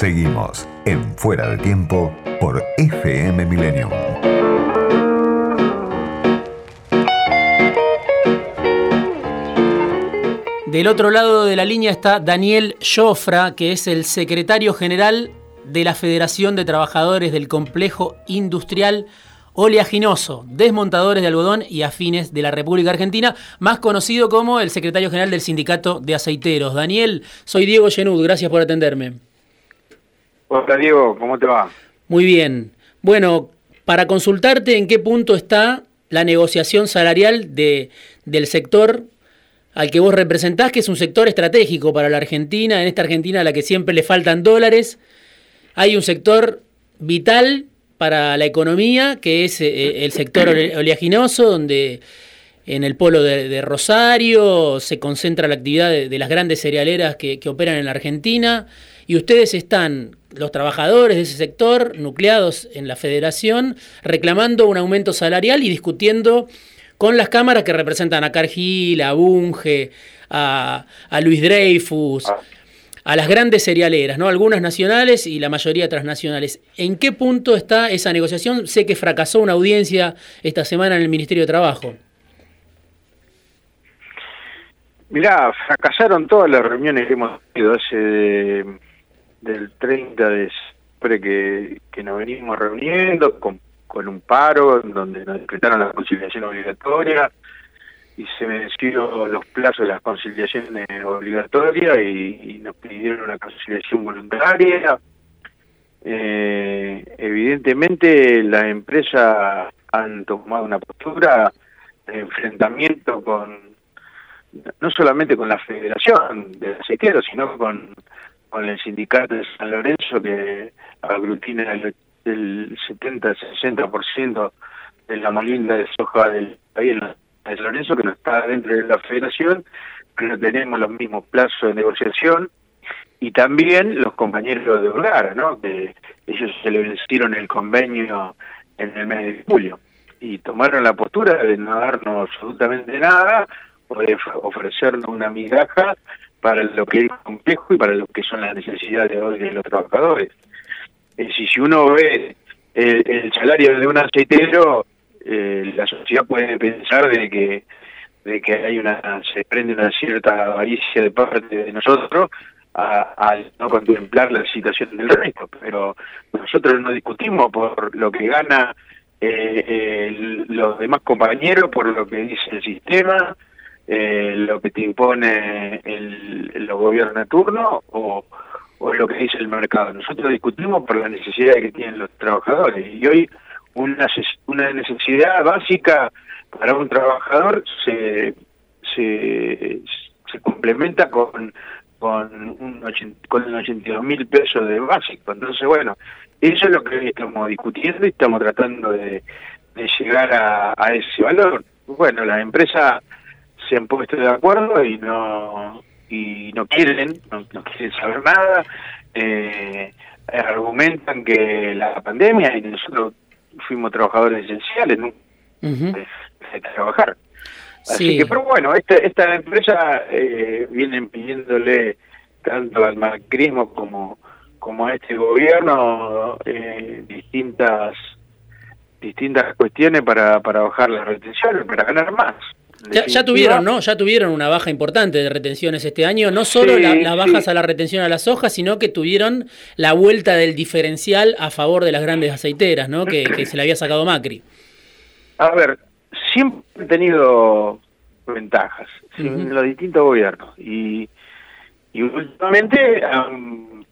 Seguimos en Fuera de Tiempo por FM Millennium. Del otro lado de la línea está Daniel Jofra, que es el secretario general de la Federación de Trabajadores del Complejo Industrial oleaginoso, desmontadores de algodón y afines de la República Argentina, más conocido como el secretario general del Sindicato de Aceiteros. Daniel, soy Diego Genud, gracias por atenderme. Hola Diego, ¿cómo te va? Muy bien. Bueno, para consultarte en qué punto está la negociación salarial de, del sector al que vos representás, que es un sector estratégico para la Argentina, en esta Argentina a la que siempre le faltan dólares. Hay un sector vital para la economía, que es eh, el sector oleaginoso, donde en el polo de, Rosario se concentra la actividad de, las grandes cerealeras que, que, operan en la Argentina, y ustedes están, los trabajadores de ese sector, nucleados en la federación, reclamando un aumento salarial y discutiendo con las cámaras que representan a Cargill, a Bunge, a, Luis Dreyfus, ah. a las grandes cerealeras, ¿no? Algunas nacionales y la mayoría transnacionales. ¿En qué punto está esa negociación? Sé que fracasó una audiencia esta semana en el Ministerio de Trabajo. Mirá, fracasaron todas las reuniones que hemos tenido hace del 30 de septiembre que, que nos venimos reuniendo con con un paro donde nos decretaron la conciliación obligatoria y se vencieron los plazos de las conciliaciones obligatorias y, nos pidieron una conciliación voluntaria. Eh, evidentemente las empresas han tomado una postura de enfrentamiento con no solamente con la Federación de Aceiteros, sino con, con el sindicato de San Lorenzo que aglutina el del 70-60% de la molinda de soja del país de Lorenzo, que no está dentro de la federación, pero tenemos los mismos plazos de negociación, y también los compañeros de Vergara, ¿no? que ellos se le vencieron el convenio en el mes de julio, y tomaron la postura de no darnos absolutamente nada, o de ofrecernos una migaja para lo que es complejo y para lo que son las necesidades de hoy de los trabajadores. Si, uno ve el, salario de un aceitero, eh, la sociedad puede pensar de que de que hay una se prende una cierta avaricia de parte de nosotros al no contemplar la situación del resto, pero nosotros no discutimos por lo que gana eh, los demás compañeros, por lo que dice el sistema, eh, lo que te impone el, los gobiernos de turno o o lo que dice el mercado. Nosotros discutimos por la necesidad que tienen los trabajadores y hoy una, una necesidad básica para un trabajador se, se, se complementa con con un con 82 mil pesos de básico. Entonces, bueno, eso es lo que hoy estamos discutiendo y estamos tratando de, llegar a, a ese valor. Bueno, las empresas se han puesto de acuerdo y no y no quieren, no, quieren saber nada, eh, argumentan que la pandemia y nosotros fuimos trabajadores esenciales, no de, trabajar. Así que, pero bueno, esta, esta empresa eh, vienen pidiéndole tanto al macrismo como, como a este gobierno eh, distintas distintas cuestiones para, para bajar las retenciones, para ganar más. Ya, tuvieron, ¿no? Ya tuvieron una baja importante de retenciones este año, no solo las bajas a la retención a las hojas, sino que tuvieron la vuelta del diferencial a favor de las grandes aceiteras, ¿no? Que, se le había sacado Macri. A ver, siempre han tenido ventajas en los distintos gobiernos y, y últimamente han,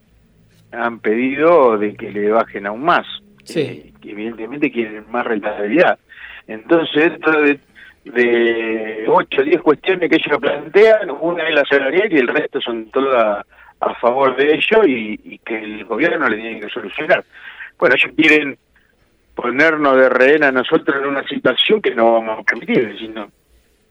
han, pedido de que le bajen aún más. Sí. Eh, que evidentemente quieren más rentabilidad. Entonces, esto de de 8 o 10 cuestiones que ellos plantean, una es la salarial y el resto son todas a favor de ello y, que el gobierno le tiene que solucionar. Bueno, ellos quieren ponernos de rehén a nosotros en una situación que no vamos a permitir, sino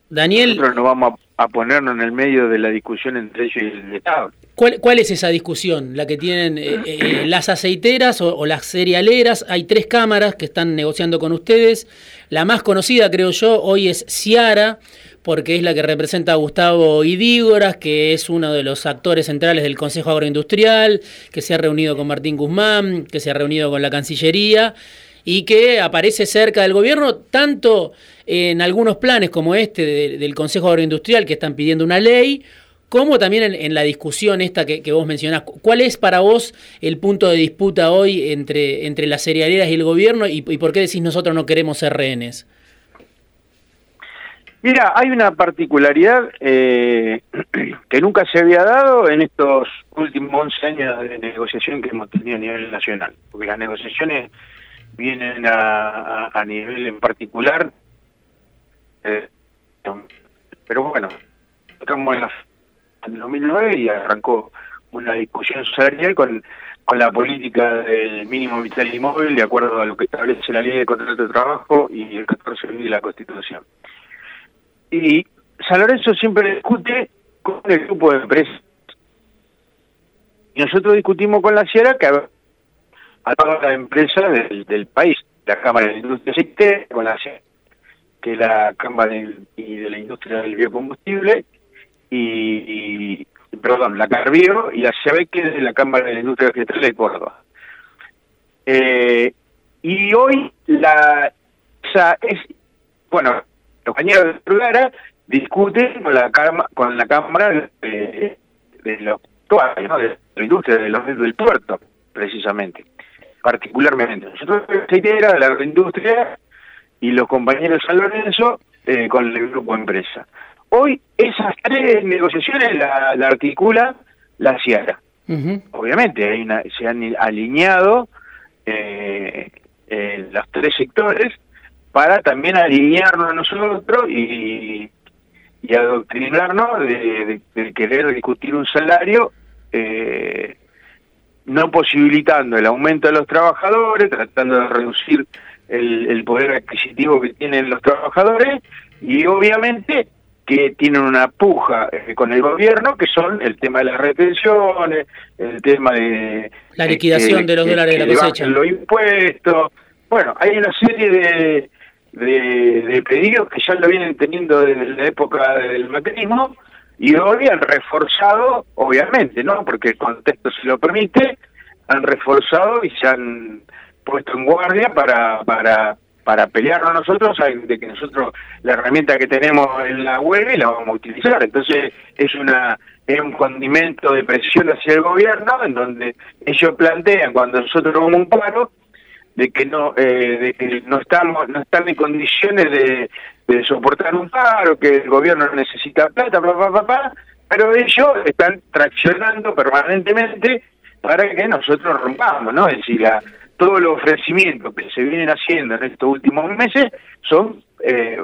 Daniel, nosotros no vamos a, ponernos en el medio de la discusión entre ellos y el Estado. ¿Cuál, es esa discusión? La que tienen eh, eh, las aceiteras o, las cerealeras. Hay tres cámaras que están negociando con ustedes. La más conocida, creo yo, hoy es Ciara, porque es la que representa a Gustavo Idígoras, que es uno de los actores centrales del Consejo Agroindustrial, que se ha reunido con Martín Guzmán, que se ha reunido con la Cancillería y que aparece cerca del gobierno, tanto en algunos planes como este del Consejo Agroindustrial, que están pidiendo una ley, como también en, la discusión esta que, vos mencionás. ¿Cuál es para vos el punto de disputa hoy entre, entre las cerealeras y el gobierno y, y por qué decís nosotros no queremos ser rehenes? Mira, hay una particularidad eh, que nunca se había dado en estos últimos 11 años de negociación que hemos tenido a nivel nacional, porque las negociaciones vienen a, a, nivel en particular, eh, pero bueno, estamos en, la, en 2009 y arrancó una discusión salarial con, con la política del mínimo vital y de acuerdo a lo que establece la ley de contrato de trabajo y el 14 de la Constitución. Y San Lorenzo siempre discute con el grupo de empresas. Y nosotros discutimos con la Sierra que a todas las empresas del, del país, la Cámara de Industria con la Sierra, que es la Cámara y de la Industria del Biocombustible, y, perdón, la Carbio y la CAB, que es la Cámara de la Industria Vegetal de Córdoba. Eh, y hoy la esa es bueno los compañeros de Vergara discuten con la, con la Cámara de, los de la industria de los, del puerto, precisamente, particularmente. Nosotros era de la agroindustria y los compañeros de San Lorenzo eh, con el grupo empresa. Hoy esas tres negociaciones la, articula la Ciara. Obviamente hay una, se han alineado eh, eh, los tres sectores para también alinearnos a nosotros y, y adoctrinarnos de, querer discutir un salario eh, no posibilitando el aumento de los trabajadores, tratando de reducir el, poder adquisitivo que tienen los trabajadores y obviamente que tienen una puja eh, con el gobierno, que son el tema de las retenciones, el tema de... La liquidación de los dólares de la cosecha. Los impuestos. Bueno, hay una serie de, de, pedidos que ya lo vienen teniendo desde la época del macrismo y hoy han reforzado, obviamente, ¿no? Porque el contexto se lo permite, han reforzado y se han puesto en guardia para para para pelearnos nosotros de que nosotros la herramienta que tenemos en la web la vamos a utilizar. Entonces es una es un condimento de presión hacia el gobierno en donde ellos plantean cuando nosotros vamos un paro de que no eh, de que no estamos no están en condiciones de, soportar un paro que el gobierno necesita plata bla, pero ellos están traccionando permanentemente para que nosotros rompamos no es decir todos los ofrecimientos que se vienen haciendo en estos últimos meses son eh,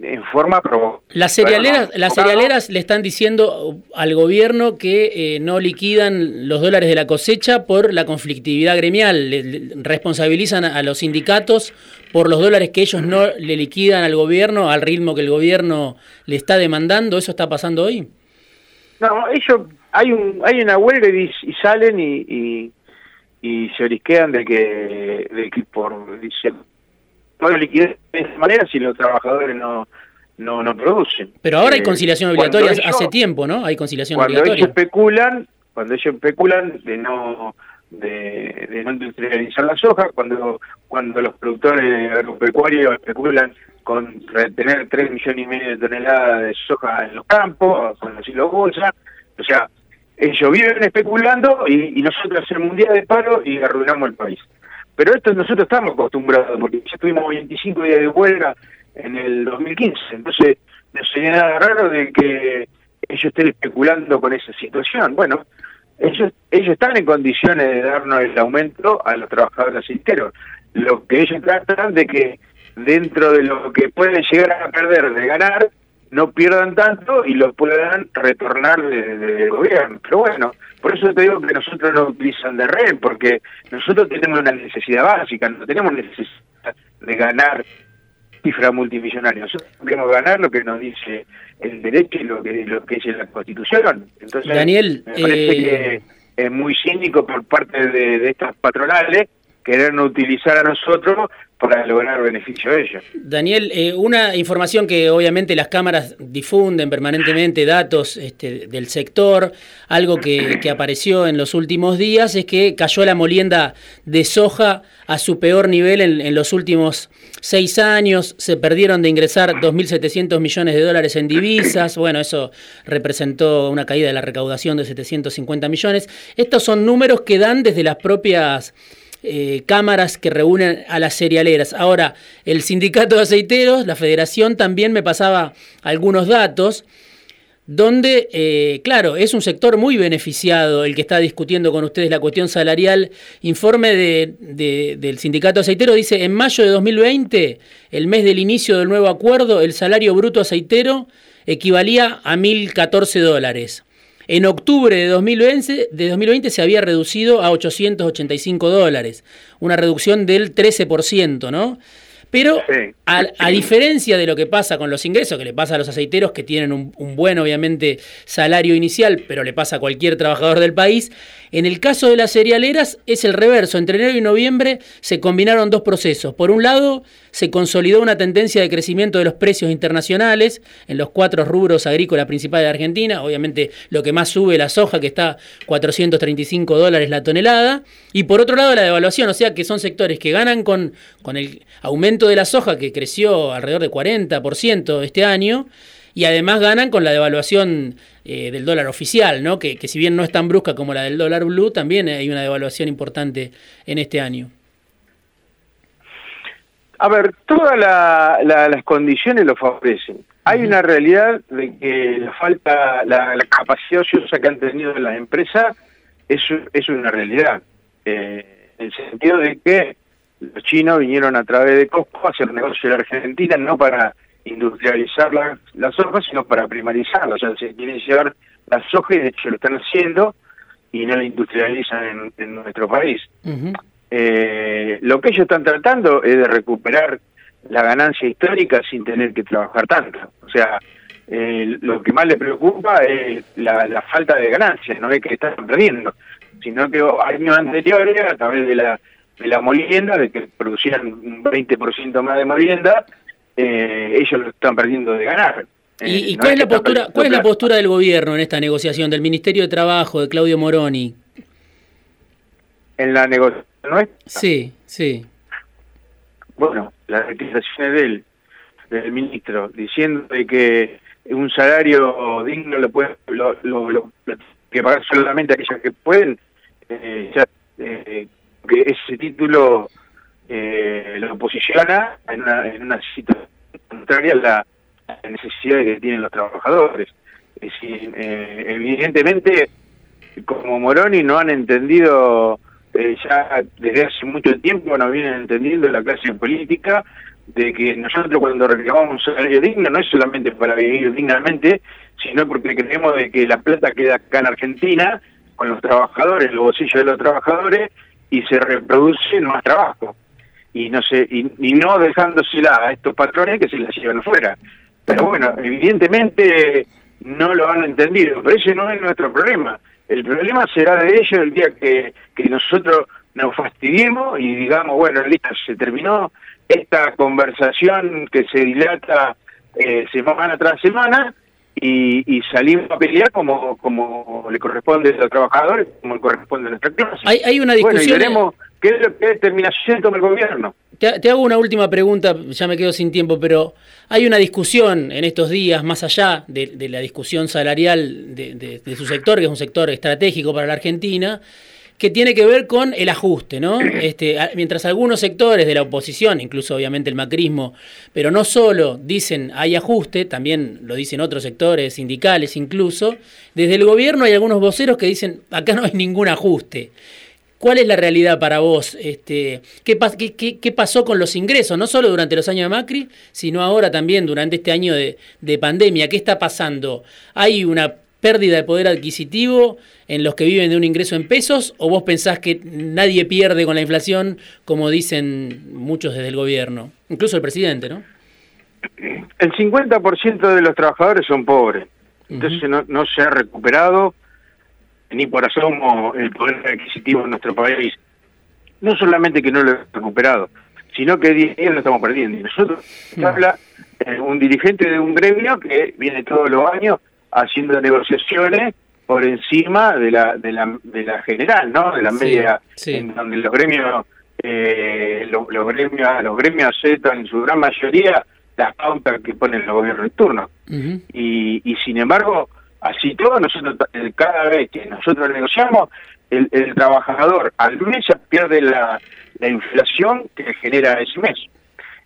en forma Las cerealeras, las cerealeras le están diciendo al gobierno que eh, no liquidan los dólares de la cosecha por la conflictividad gremial, le, responsabilizan a los sindicatos por los dólares que ellos no le liquidan al gobierno al ritmo que el gobierno le está demandando. ¿Eso está pasando hoy? No, ellos hay un hay una huelga y, salen y, y, se orisquean de que, de que por dice, no liquidez de esa manera si los trabajadores no no, no producen. Pero ahora hay eh, conciliación obligatoria hace tiempo, ¿no? Hay conciliación cuando obligatoria. Ellos especulan, cuando ellos especulan de no de, de no industrializar la soja, cuando cuando los productores agropecuarios especulan con retener 3 millones y medio de toneladas de soja en los campos, con los hilos bolsa, o sea, ellos viven especulando y, nosotros hacemos un día de paro y arruinamos el país. Pero esto nosotros estamos acostumbrados, porque ya tuvimos 25 días de huelga en el 2015, entonces no sería nada raro de que ellos estén especulando con esa situación. Bueno, ellos ellos están en condiciones de darnos el aumento a los trabajadores aceiteros. Lo que ellos tratan de que dentro de lo que pueden llegar a perder de ganar, no pierdan tanto y lo puedan retornar del gobierno. Pero bueno, por eso te digo que nosotros no utilizan de red, porque nosotros tenemos una necesidad básica, no tenemos necesidad de ganar cifra multimillonaria. Nosotros queremos ganar lo que nos dice el derecho y lo que, lo que dice la Constitución. Entonces, Daniel, me parece eh, que es muy cínico por parte de, de estas patronales querernos utilizar a nosotros para lograr beneficio a ellos. Daniel, eh, una información que obviamente las cámaras difunden permanentemente, datos este, del sector, algo que, apareció en los últimos días es que cayó la molienda de soja a su peor nivel en, los últimos seis años, se perdieron de ingresar 2.700 millones de dólares en divisas, bueno, eso representó una caída de la recaudación de 750 millones. Estos son números que dan desde las propias eh, cámaras que reúnen a las cerealeras. Ahora, el sindicato de aceiteros, la federación también me pasaba algunos datos donde, eh, claro, es un sector muy beneficiado el que está discutiendo con ustedes la cuestión salarial. Informe del sindicato aceitero dice, en mayo de 2020, el mes del inicio del nuevo acuerdo, el salario bruto aceitero equivalía a 1.014 dólares. En octubre de 2020, de 2020 se había reducido a 885 dólares, una reducción del 13%, ¿no? Pero a, diferencia de lo que pasa con los ingresos, que le pasa a los aceiteros que tienen un, un, buen, obviamente, salario inicial, pero le pasa a cualquier trabajador del país, en el caso de las cerealeras es el reverso. Entre enero y noviembre se combinaron dos procesos. Por un lado, se consolidó una tendencia de crecimiento de los precios internacionales en los cuatro rubros agrícolas principales de Argentina. Obviamente lo que más sube la soja, que está 435 dólares la tonelada. Y por otro lado, la devaluación, o sea que son sectores que ganan con, con el aumento de la soja, que creció alrededor de 40% este año y además ganan con la devaluación eh, del dólar oficial, ¿no? Que, si bien no es tan brusca como la del dólar blue, también hay una devaluación importante en este año. A ver, todas las condiciones lo favorecen. Hay una realidad de que la falta, la, capacidad ociosa que han tenido las empresas es, es una realidad. Eh, en el sentido de que los chinos vinieron a través de Costco a hacer negocio en Argentina, no para industrializar la, la soja, sino para primarizarla. O sea, se quieren llevar la soja y de hecho lo están haciendo y no la industrializan en, nuestro país. eh, lo que ellos están tratando es de recuperar la ganancia histórica sin tener que trabajar tanto. O sea, eh, lo que más les preocupa es la, falta de ganancias, no es que están perdiendo, sino que años anteriores, a través de la, de la molienda, de que producían un 20% más de molienda, eh, ellos lo están perdiendo de ganar. ¿Y, eh, cuál, es la postura, cuál es la postura del gobierno en esta negociación, del Ministerio de Trabajo, de Claudio Moroni? En la negociación nuestra. Sí, sí. Bueno, las declaraciones del, del ministro diciendo de que un salario digno lo puede lo, lo, que pagar solamente aquellos que pueden, eh, ya, que ese título eh, lo posiciona en una, en una situación contraria a la, necesidad que tienen los trabajadores. Es decir, eh, evidentemente, como Moroni no han entendido eh, ya desde hace mucho tiempo, no vienen entendiendo la clase política de que nosotros cuando reclamamos un salario digno no es solamente para vivir dignamente, sino porque creemos de que la plata queda acá en Argentina con los trabajadores, los bolsillos de los trabajadores y se reproduce más trabajo y no sé y, no dejándosela a estos patrones que se la llevan afuera. Pero bueno, evidentemente no lo han entendido, pero ese no es nuestro problema. El problema será de ellos el día que, que nosotros nos fastidiemos y digamos, bueno, listo, se terminó esta conversación que se dilata eh, semana tras semana y, salimos a pelear como, como le corresponde a los trabajadores, como le corresponde a nuestra clase. Hay, hay una discusión... veremos qué determinación toma el gobierno. Te, hago una última pregunta, ya me quedo sin tiempo, pero hay una discusión en estos días, más allá de, la discusión salarial de, de, su sector, que es un sector estratégico para la Argentina, que tiene que ver con el ajuste, ¿no? Este, mientras algunos sectores de la oposición, incluso obviamente el macrismo, pero no solo dicen hay ajuste, también lo dicen otros sectores, sindicales incluso, desde el gobierno hay algunos voceros que dicen acá no hay ningún ajuste. ¿Cuál es la realidad para vos? Este, ¿qué, qué, qué, pasó con los ingresos? No solo durante los años de Macri, sino ahora también durante este año de, de pandemia. ¿Qué está pasando? ¿Hay una pérdida de poder adquisitivo en los que viven de un ingreso en pesos o vos pensás que nadie pierde con la inflación como dicen muchos desde el gobierno, incluso el presidente, ¿no? El 50% de los trabajadores son pobres, entonces no, no, se ha recuperado ni por asomo el poder adquisitivo en nuestro país. no solamente que no lo hemos recuperado, sino que día lo estamos perdiendo. Y nosotros habla eh, un dirigente de un gremio que viene todos los años haciendo negociaciones por encima de la de la, de la general, ¿no? De la media, en donde los gremios eh, los, gremios los gremios aceptan en su gran mayoría las pautas que ponen los gobiernos de turno. y, y sin embargo, así todo, nosotros eh, cada vez que nosotros negociamos, el, el trabajador al mes pierde la, la inflación que genera ese mes.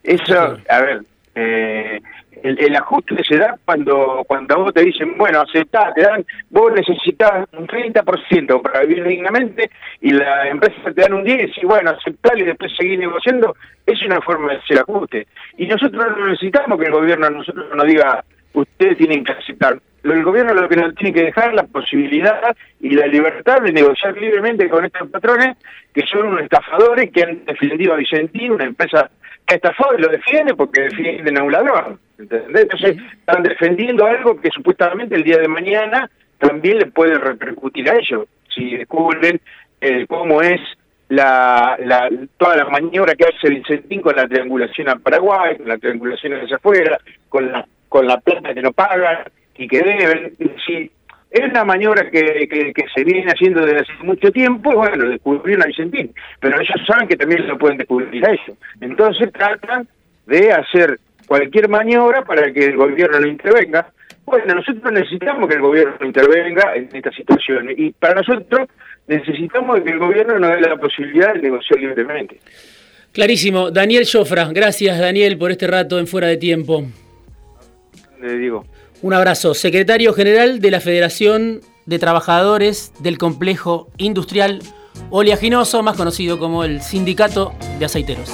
Eso, a ver, eh, el, ajuste se da cuando cuando vos te dicen, bueno, aceptá, te dan, vos necesitas un 30% para vivir dignamente y la empresa te dan un 10 y bueno, aceptar y después seguir negociando, es una forma de hacer ajuste. Y nosotros no necesitamos que el gobierno a nosotros nos diga, ustedes tienen que aceptar. El gobierno lo que nos tiene que dejar la posibilidad y la libertad de negociar libremente con estos patrones que son unos estafadores que han defendido a Vicentín, una empresa que estafado y lo defiende porque defienden a un ladrón. Entonces están defendiendo algo que supuestamente el día de mañana también le puede repercutir a ellos, si descubren eh, cómo es la, la, toda la maniobra que hace Vicentín con la triangulación a Paraguay, con la triangulación hacia afuera, con la con la plata que no pagan y que deben. Sí, es una maniobra que, que, se viene haciendo desde hace mucho tiempo, y bueno, descubrieron a Vicentín, pero ellos saben que también lo pueden descubrir a ellos. Entonces tratan de hacer cualquier maniobra para que el gobierno no intervenga. Bueno, nosotros necesitamos que el gobierno intervenga en esta situación y para nosotros necesitamos que el gobierno nos dé la posibilidad de negociar libremente. Clarísimo. Daniel Jofra, gracias Daniel por este rato en Fuera de Tiempo digo. Un abrazo. Secretario General de la Federación de Trabajadores del Complejo Industrial Oleaginoso, más conocido como el Sindicato de Aceiteros.